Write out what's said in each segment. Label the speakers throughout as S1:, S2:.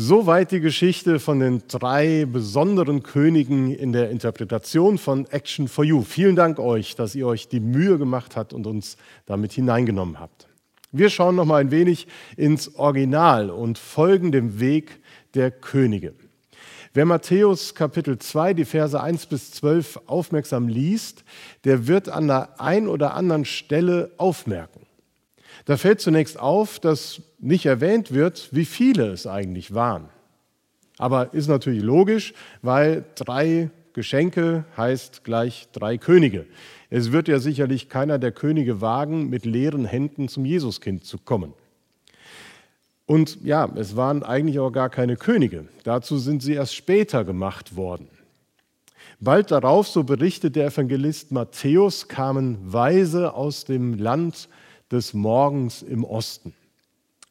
S1: Soweit die Geschichte von den drei besonderen Königen in der Interpretation von Action for You. Vielen Dank euch, dass ihr euch die Mühe gemacht habt und uns damit hineingenommen habt. Wir schauen noch mal ein wenig ins Original und folgen dem Weg der Könige. Wer Matthäus Kapitel 2, die Verse 1 bis 12 aufmerksam liest, der wird an der einen oder anderen Stelle aufmerken. Da fällt zunächst auf, dass nicht erwähnt wird, wie viele es eigentlich waren. Aber ist natürlich logisch, weil drei Geschenke heißt gleich drei Könige. Es wird ja sicherlich keiner der Könige wagen, mit leeren Händen zum Jesuskind zu kommen. Und ja, es waren eigentlich auch gar keine Könige. Dazu sind sie erst später gemacht worden. Bald darauf, so berichtet der Evangelist Matthäus, kamen Weise aus dem Land des Morgens im Osten.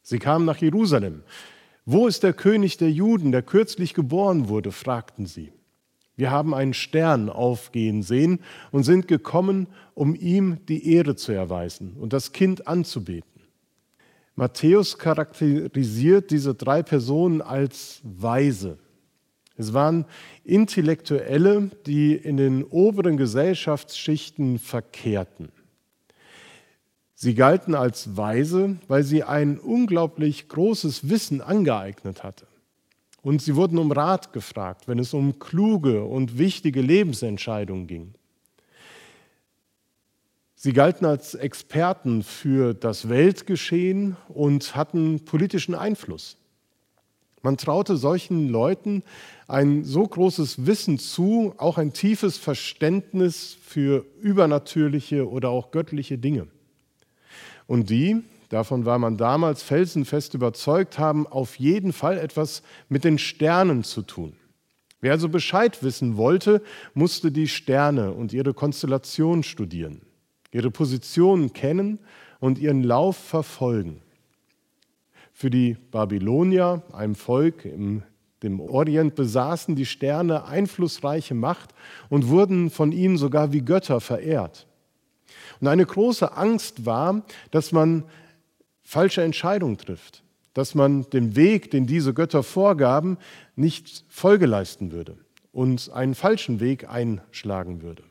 S1: Sie kamen nach Jerusalem. Wo ist der König der Juden, der kürzlich geboren wurde? fragten sie. Wir haben einen Stern aufgehen sehen und sind gekommen, um ihm die Ehre zu erweisen und das Kind anzubeten. Matthäus charakterisiert diese drei Personen als Weise. Es waren Intellektuelle, die in den oberen Gesellschaftsschichten verkehrten. Sie galten als weise, weil sie ein unglaublich großes Wissen angeeignet hatte. Und sie wurden um Rat gefragt, wenn es um kluge und wichtige Lebensentscheidungen ging. Sie galten als Experten für das Weltgeschehen und hatten politischen Einfluss. Man traute solchen Leuten ein so großes Wissen zu, auch ein tiefes Verständnis für übernatürliche oder auch göttliche Dinge. Und die, davon war man damals felsenfest überzeugt, haben auf jeden Fall etwas mit den Sternen zu tun. Wer also Bescheid wissen wollte, musste die Sterne und ihre Konstellation studieren, ihre Positionen kennen und ihren Lauf verfolgen. Für die Babylonier, einem Volk im dem Orient besaßen die Sterne einflussreiche Macht und wurden von ihnen sogar wie Götter verehrt. Und eine große Angst war, dass man falsche Entscheidungen trifft, dass man den Weg, den diese Götter vorgaben, nicht Folge leisten würde und einen falschen Weg einschlagen würde.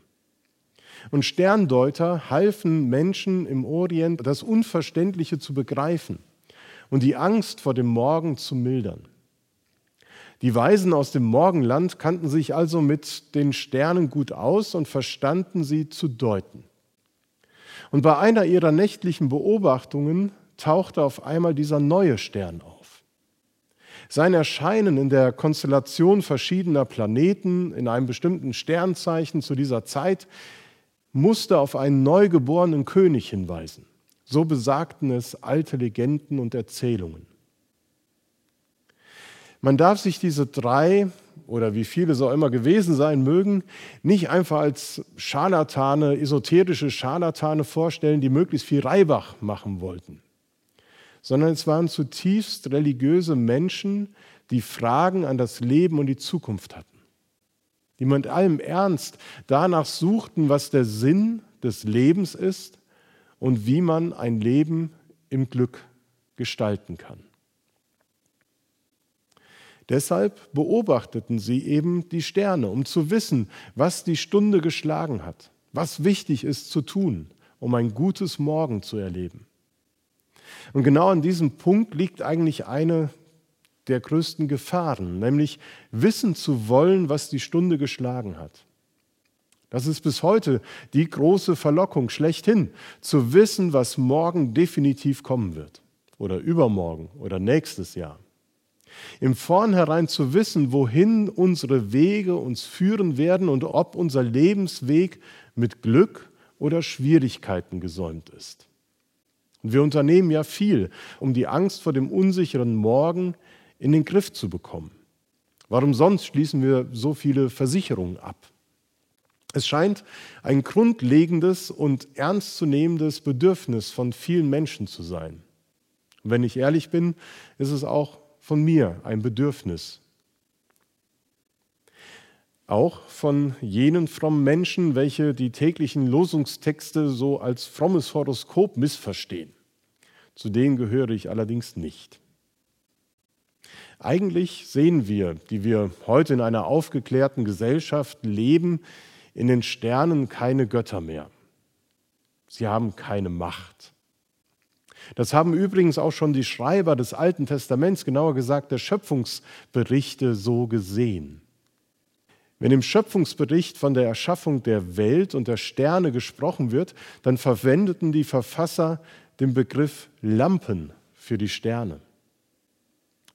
S1: Und Sterndeuter halfen Menschen im Orient, das Unverständliche zu begreifen und die Angst vor dem Morgen zu mildern. Die Weisen aus dem Morgenland kannten sich also mit den Sternen gut aus und verstanden sie zu deuten. Und bei einer ihrer nächtlichen Beobachtungen tauchte auf einmal dieser neue Stern auf. Sein Erscheinen in der Konstellation verschiedener Planeten in einem bestimmten Sternzeichen zu dieser Zeit musste auf einen neugeborenen König hinweisen. So besagten es alte Legenden und Erzählungen. Man darf sich diese drei oder wie viele es auch immer gewesen sein mögen, nicht einfach als Scharlatane, esoterische Scharlatane vorstellen, die möglichst viel Reibach machen wollten, sondern es waren zutiefst religiöse Menschen, die Fragen an das Leben und die Zukunft hatten, die mit allem Ernst danach suchten, was der Sinn des Lebens ist und wie man ein Leben im Glück gestalten kann. Deshalb beobachteten sie eben die Sterne, um zu wissen, was die Stunde geschlagen hat, was wichtig ist zu tun, um ein gutes Morgen zu erleben. Und genau an diesem Punkt liegt eigentlich eine der größten Gefahren, nämlich wissen zu wollen, was die Stunde geschlagen hat. Das ist bis heute die große Verlockung schlechthin, zu wissen, was morgen definitiv kommen wird oder übermorgen oder nächstes Jahr. Im Vornherein zu wissen, wohin unsere Wege uns führen werden und ob unser Lebensweg mit Glück oder Schwierigkeiten gesäumt ist. Und wir unternehmen ja viel, um die Angst vor dem unsicheren Morgen in den Griff zu bekommen. Warum sonst schließen wir so viele Versicherungen ab? Es scheint ein grundlegendes und ernstzunehmendes Bedürfnis von vielen Menschen zu sein. Und wenn ich ehrlich bin, ist es auch von mir ein Bedürfnis. Auch von jenen frommen Menschen, welche die täglichen Losungstexte so als frommes Horoskop missverstehen. Zu denen gehöre ich allerdings nicht. Eigentlich sehen wir, die wir heute in einer aufgeklärten Gesellschaft leben, in den Sternen keine Götter mehr. Sie haben keine Macht. Das haben übrigens auch schon die Schreiber des Alten Testaments, genauer gesagt der Schöpfungsberichte, so gesehen. Wenn im Schöpfungsbericht von der Erschaffung der Welt und der Sterne gesprochen wird, dann verwendeten die Verfasser den Begriff Lampen für die Sterne.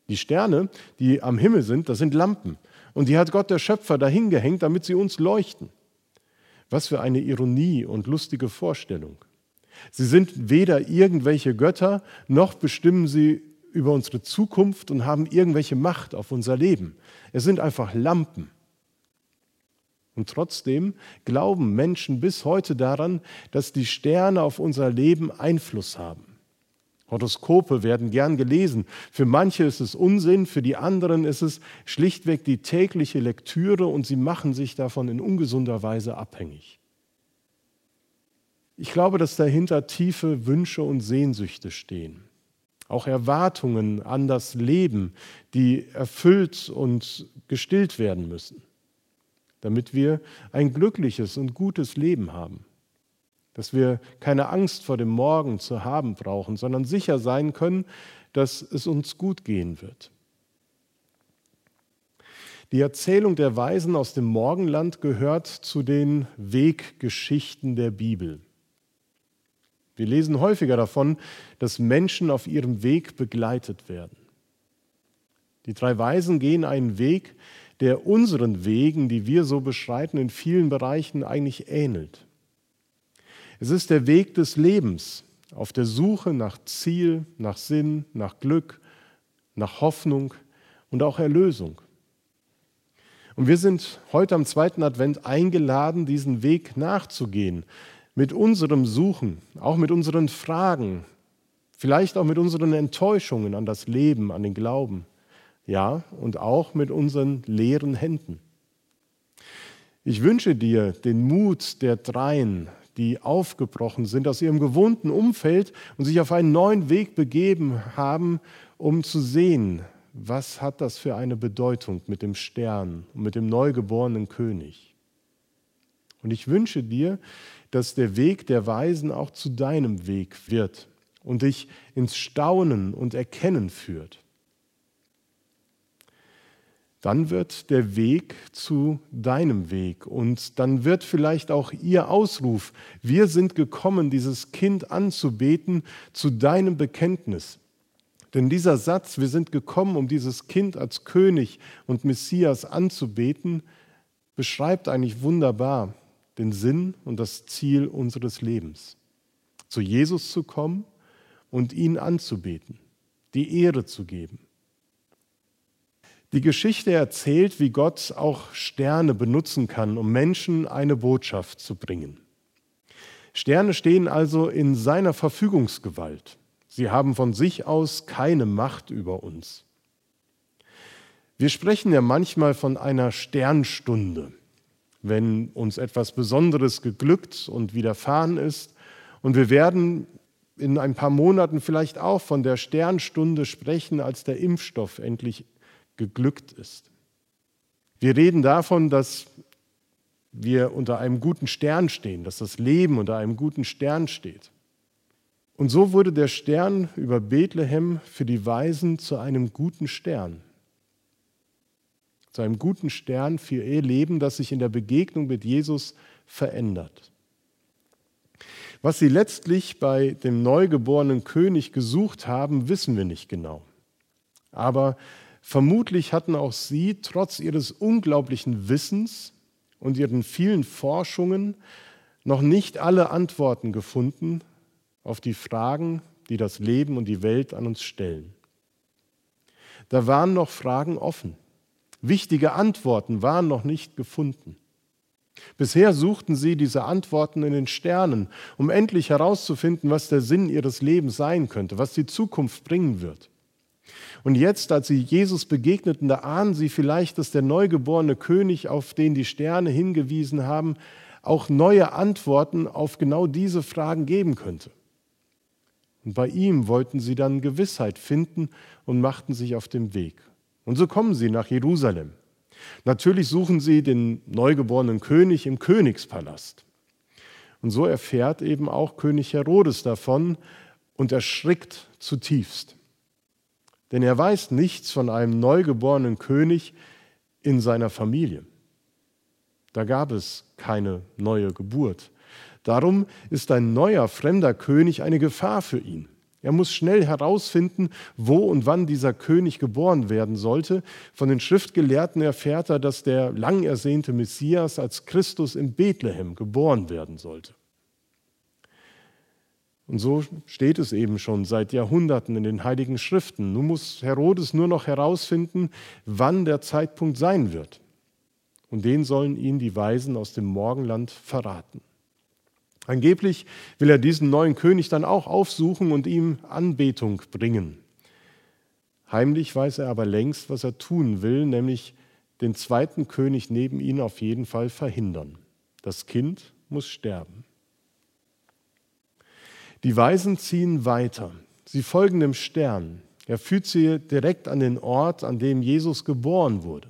S1: Die Sterne, die am Himmel sind, das sind Lampen. Und die hat Gott der Schöpfer dahingehängt, damit sie uns leuchten. Was für eine Ironie und lustige Vorstellung. Sie sind weder irgendwelche Götter, noch bestimmen sie über unsere Zukunft und haben irgendwelche Macht auf unser Leben. Es sind einfach Lampen. Und trotzdem glauben Menschen bis heute daran, dass die Sterne auf unser Leben Einfluss haben. Horoskope werden gern gelesen. Für manche ist es Unsinn, für die anderen ist es schlichtweg die tägliche Lektüre und sie machen sich davon in ungesunder Weise abhängig. Ich glaube, dass dahinter tiefe Wünsche und Sehnsüchte stehen. Auch Erwartungen an das Leben, die erfüllt und gestillt werden müssen damit wir ein glückliches und gutes Leben haben. Dass wir keine Angst vor dem Morgen zu haben brauchen, sondern sicher sein können, dass es uns gut gehen wird. Die Erzählung der Weisen aus dem Morgenland gehört zu den Weggeschichten der Bibel. Wir lesen häufiger davon, dass Menschen auf ihrem Weg begleitet werden. Die drei Weisen gehen einen Weg, der unseren Wegen, die wir so beschreiten, in vielen Bereichen eigentlich ähnelt. Es ist der Weg des Lebens auf der Suche nach Ziel, nach Sinn, nach Glück, nach Hoffnung und auch Erlösung. Und wir sind heute am zweiten Advent eingeladen, diesen Weg nachzugehen, mit unserem Suchen, auch mit unseren Fragen, vielleicht auch mit unseren Enttäuschungen an das Leben, an den Glauben ja, und auch mit unseren leeren Händen. Ich wünsche dir den Mut der Dreien, die aufgebrochen sind aus ihrem gewohnten Umfeld und sich auf einen neuen Weg begeben haben, um zu sehen, was hat das für eine Bedeutung mit dem Stern und mit dem neugeborenen König. Und ich wünsche dir, dass der Weg der Weisen auch zu deinem Weg wird und dich ins Staunen und Erkennen führt dann wird der Weg zu deinem Weg und dann wird vielleicht auch ihr Ausruf, wir sind gekommen, dieses Kind anzubeten, zu deinem Bekenntnis. Denn dieser Satz, wir sind gekommen, um dieses Kind als König und Messias anzubeten, beschreibt eigentlich wunderbar den Sinn und das Ziel unseres Lebens. Zu Jesus zu kommen und ihn anzubeten, die Ehre zu geben. Die Geschichte erzählt, wie Gott auch Sterne benutzen kann, um Menschen eine Botschaft zu bringen. Sterne stehen also in seiner Verfügungsgewalt. Sie haben von sich aus keine Macht über uns. Wir sprechen ja manchmal von einer Sternstunde, wenn uns etwas Besonderes geglückt und widerfahren ist. Und wir werden in ein paar Monaten vielleicht auch von der Sternstunde sprechen, als der Impfstoff endlich geglückt ist. Wir reden davon, dass wir unter einem guten Stern stehen, dass das Leben unter einem guten Stern steht. Und so wurde der Stern über Bethlehem für die Weisen zu einem guten Stern. Zu einem guten Stern für ihr Leben, das sich in der Begegnung mit Jesus verändert. Was sie letztlich bei dem neugeborenen König gesucht haben, wissen wir nicht genau. Aber Vermutlich hatten auch sie trotz ihres unglaublichen Wissens und ihren vielen Forschungen noch nicht alle Antworten gefunden auf die Fragen, die das Leben und die Welt an uns stellen. Da waren noch Fragen offen. Wichtige Antworten waren noch nicht gefunden. Bisher suchten sie diese Antworten in den Sternen, um endlich herauszufinden, was der Sinn ihres Lebens sein könnte, was die Zukunft bringen wird. Und jetzt, als sie Jesus begegneten, da ahnen sie vielleicht, dass der neugeborene König, auf den die Sterne hingewiesen haben, auch neue Antworten auf genau diese Fragen geben könnte. Und bei ihm wollten sie dann Gewissheit finden und machten sich auf den Weg. Und so kommen sie nach Jerusalem. Natürlich suchen sie den neugeborenen König im Königspalast. Und so erfährt eben auch König Herodes davon und erschrickt zutiefst. Denn er weiß nichts von einem neugeborenen König in seiner Familie. Da gab es keine neue Geburt. Darum ist ein neuer fremder König eine Gefahr für ihn. Er muss schnell herausfinden, wo und wann dieser König geboren werden sollte. Von den Schriftgelehrten erfährt er, dass der lang ersehnte Messias als Christus in Bethlehem geboren werden sollte. Und so steht es eben schon seit Jahrhunderten in den heiligen Schriften. Nun muss Herodes nur noch herausfinden, wann der Zeitpunkt sein wird. Und den sollen ihn die Weisen aus dem Morgenland verraten. Angeblich will er diesen neuen König dann auch aufsuchen und ihm Anbetung bringen. Heimlich weiß er aber längst, was er tun will, nämlich den zweiten König neben ihn auf jeden Fall verhindern. Das Kind muss sterben. Die Weisen ziehen weiter. Sie folgen dem Stern. Er führt sie direkt an den Ort, an dem Jesus geboren wurde.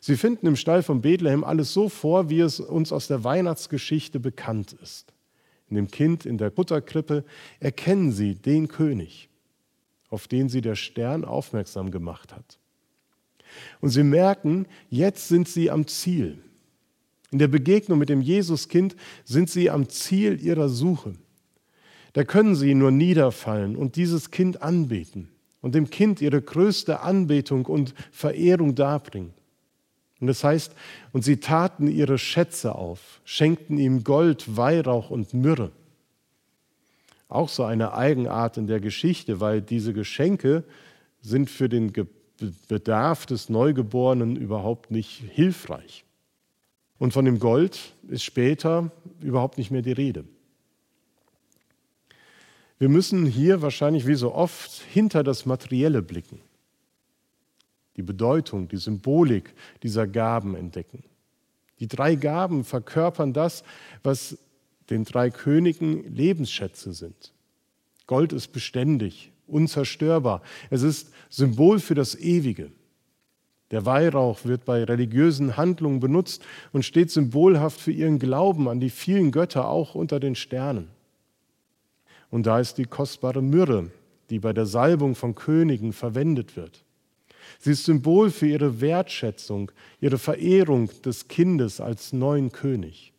S1: Sie finden im Stall von Bethlehem alles so vor, wie es uns aus der Weihnachtsgeschichte bekannt ist. In dem Kind in der Butterkrippe erkennen sie den König, auf den sie der Stern aufmerksam gemacht hat. Und sie merken, jetzt sind sie am Ziel. In der Begegnung mit dem Jesuskind sind sie am Ziel ihrer Suche. Da können sie nur niederfallen und dieses Kind anbeten und dem Kind ihre größte Anbetung und Verehrung darbringen. Und das heißt, und sie taten ihre Schätze auf, schenkten ihm Gold, Weihrauch und Myrrhe. Auch so eine Eigenart in der Geschichte, weil diese Geschenke sind für den Bedarf des Neugeborenen überhaupt nicht hilfreich. Und von dem Gold ist später überhaupt nicht mehr die Rede. Wir müssen hier wahrscheinlich wie so oft hinter das Materielle blicken die Bedeutung, die Symbolik dieser Gaben entdecken. Die drei Gaben verkörpern das, was den drei Königen Lebensschätze sind. Gold ist beständig, unzerstörbar. Es ist Symbol für das Ewige. Der Weihrauch wird bei religiösen Handlungen benutzt und steht symbolhaft für ihren Glauben an die vielen Götter auch unter den Sternen. Und da ist die kostbare Myrrhe, die bei der Salbung von Königen verwendet wird. Sie ist Symbol für ihre Wertschätzung, ihre Verehrung des Kindes als neuen König.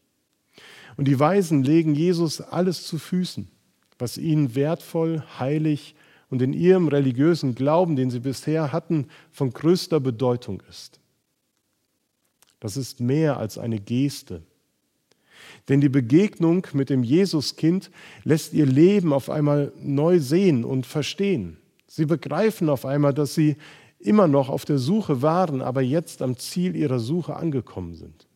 S1: Und die Weisen legen Jesus alles zu Füßen, was ihnen wertvoll, heilig und in ihrem religiösen Glauben, den sie bisher hatten, von größter Bedeutung ist. Das ist mehr als eine Geste. Denn die Begegnung mit dem Jesuskind lässt ihr Leben auf einmal neu sehen und verstehen. Sie begreifen auf einmal, dass sie immer noch auf der Suche waren, aber jetzt am Ziel ihrer Suche angekommen sind.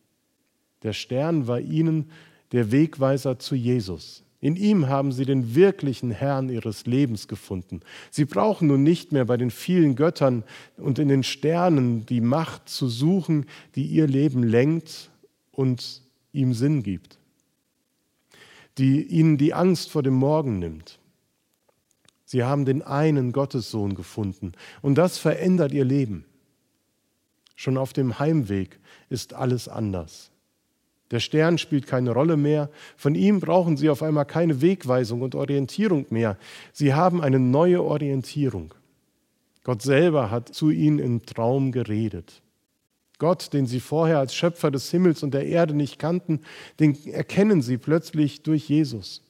S1: Der Stern war ihnen der Wegweiser zu Jesus. In ihm haben sie den wirklichen Herrn ihres Lebens gefunden. Sie brauchen nun nicht mehr bei den vielen Göttern und in den Sternen die Macht zu suchen, die ihr Leben lenkt und ihm Sinn gibt, die ihnen die Angst vor dem Morgen nimmt. Sie haben den einen Gottessohn gefunden und das verändert ihr Leben. Schon auf dem Heimweg ist alles anders. Der Stern spielt keine Rolle mehr. Von ihm brauchen sie auf einmal keine Wegweisung und Orientierung mehr. Sie haben eine neue Orientierung. Gott selber hat zu ihnen im Traum geredet. Gott, den sie vorher als Schöpfer des Himmels und der Erde nicht kannten, den erkennen sie plötzlich durch Jesus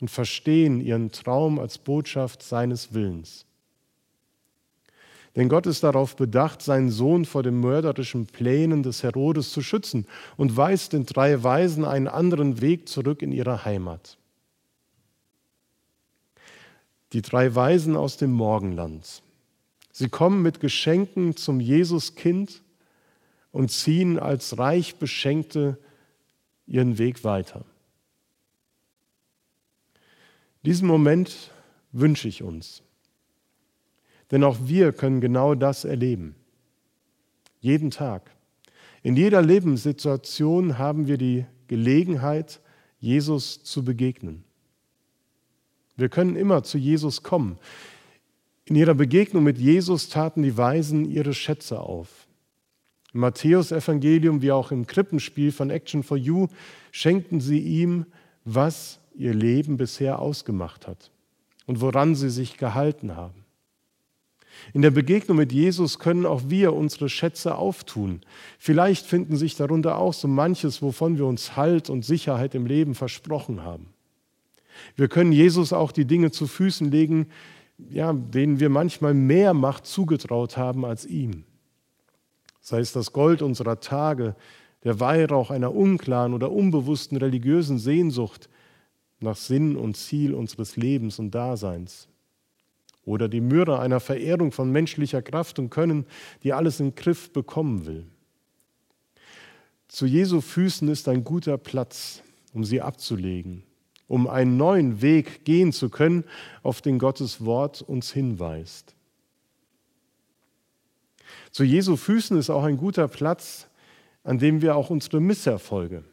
S1: und verstehen ihren Traum als Botschaft seines Willens. Denn Gott ist darauf bedacht, seinen Sohn vor den mörderischen Plänen des Herodes zu schützen und weist den drei Weisen einen anderen Weg zurück in ihre Heimat. Die drei Weisen aus dem Morgenland. Sie kommen mit Geschenken zum Jesuskind und ziehen als reich Beschenkte ihren Weg weiter. Diesen Moment wünsche ich uns. Denn auch wir können genau das erleben. Jeden Tag. In jeder Lebenssituation haben wir die Gelegenheit, Jesus zu begegnen. Wir können immer zu Jesus kommen. In ihrer Begegnung mit Jesus taten die Weisen ihre Schätze auf. Im Matthäus-Evangelium wie auch im Krippenspiel von Action for You schenkten sie ihm, was ihr Leben bisher ausgemacht hat und woran sie sich gehalten haben. In der Begegnung mit Jesus können auch wir unsere Schätze auftun. Vielleicht finden sich darunter auch so manches, wovon wir uns Halt und Sicherheit im Leben versprochen haben. Wir können Jesus auch die Dinge zu Füßen legen, ja, denen wir manchmal mehr Macht zugetraut haben als ihm. Sei es das Gold unserer Tage, der Weihrauch einer unklaren oder unbewussten religiösen Sehnsucht nach Sinn und Ziel unseres Lebens und Daseins. Oder die Myrrhe einer Verehrung von menschlicher Kraft und Können, die alles in Griff bekommen will. Zu Jesu Füßen ist ein guter Platz, um sie abzulegen, um einen neuen Weg gehen zu können, auf den Gottes Wort uns hinweist. Zu Jesu Füßen ist auch ein guter Platz, an dem wir auch unsere Misserfolge,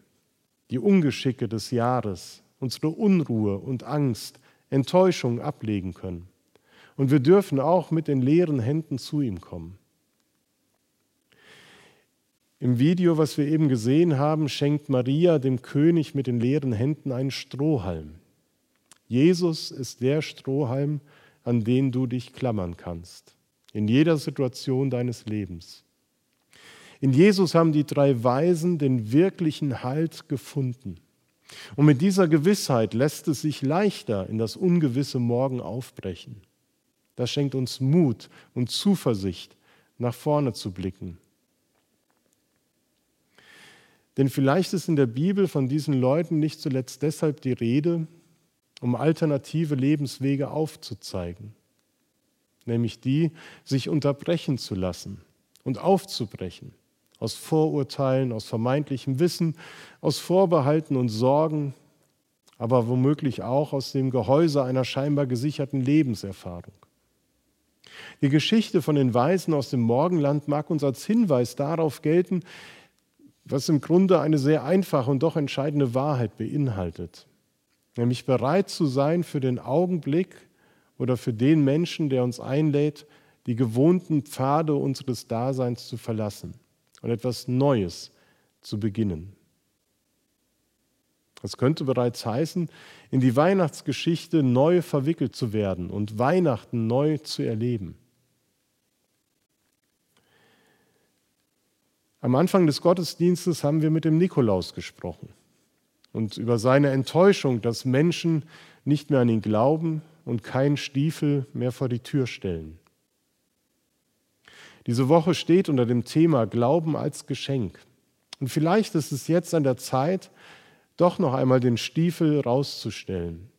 S1: die Ungeschicke des Jahres, unsere Unruhe und Angst, Enttäuschung ablegen können. Und wir dürfen auch mit den leeren Händen zu ihm kommen. Im Video, was wir eben gesehen haben, schenkt Maria dem König mit den leeren Händen einen Strohhalm. Jesus ist der Strohhalm, an den du dich klammern kannst, in jeder Situation deines Lebens. In Jesus haben die drei Weisen den wirklichen Halt gefunden. Und mit dieser Gewissheit lässt es sich leichter in das ungewisse Morgen aufbrechen. Das schenkt uns Mut und Zuversicht, nach vorne zu blicken. Denn vielleicht ist in der Bibel von diesen Leuten nicht zuletzt deshalb die Rede, um alternative Lebenswege aufzuzeigen, nämlich die, sich unterbrechen zu lassen und aufzubrechen aus Vorurteilen, aus vermeintlichem Wissen, aus Vorbehalten und Sorgen, aber womöglich auch aus dem Gehäuse einer scheinbar gesicherten Lebenserfahrung. Die Geschichte von den Weisen aus dem Morgenland mag uns als Hinweis darauf gelten, was im Grunde eine sehr einfache und doch entscheidende Wahrheit beinhaltet. Nämlich bereit zu sein für den Augenblick oder für den Menschen, der uns einlädt, die gewohnten Pfade unseres Daseins zu verlassen und etwas Neues zu beginnen. Das könnte bereits heißen, in die Weihnachtsgeschichte neu verwickelt zu werden und Weihnachten neu zu erleben. Am Anfang des Gottesdienstes haben wir mit dem Nikolaus gesprochen und über seine Enttäuschung, dass Menschen nicht mehr an ihn glauben und keinen Stiefel mehr vor die Tür stellen. Diese Woche steht unter dem Thema Glauben als Geschenk. Und vielleicht ist es jetzt an der Zeit, doch noch einmal den Stiefel rauszustellen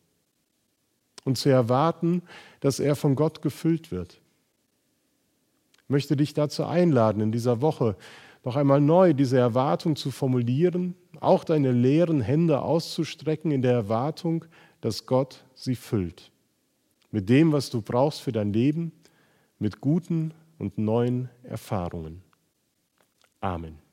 S1: und zu erwarten, dass er von Gott gefüllt wird. Ich möchte dich dazu einladen, in dieser Woche noch einmal neu diese Erwartung zu formulieren, auch deine leeren Hände auszustrecken in der Erwartung, dass Gott sie füllt. Mit dem, was du brauchst für dein Leben, mit guten und neuen Erfahrungen. Amen.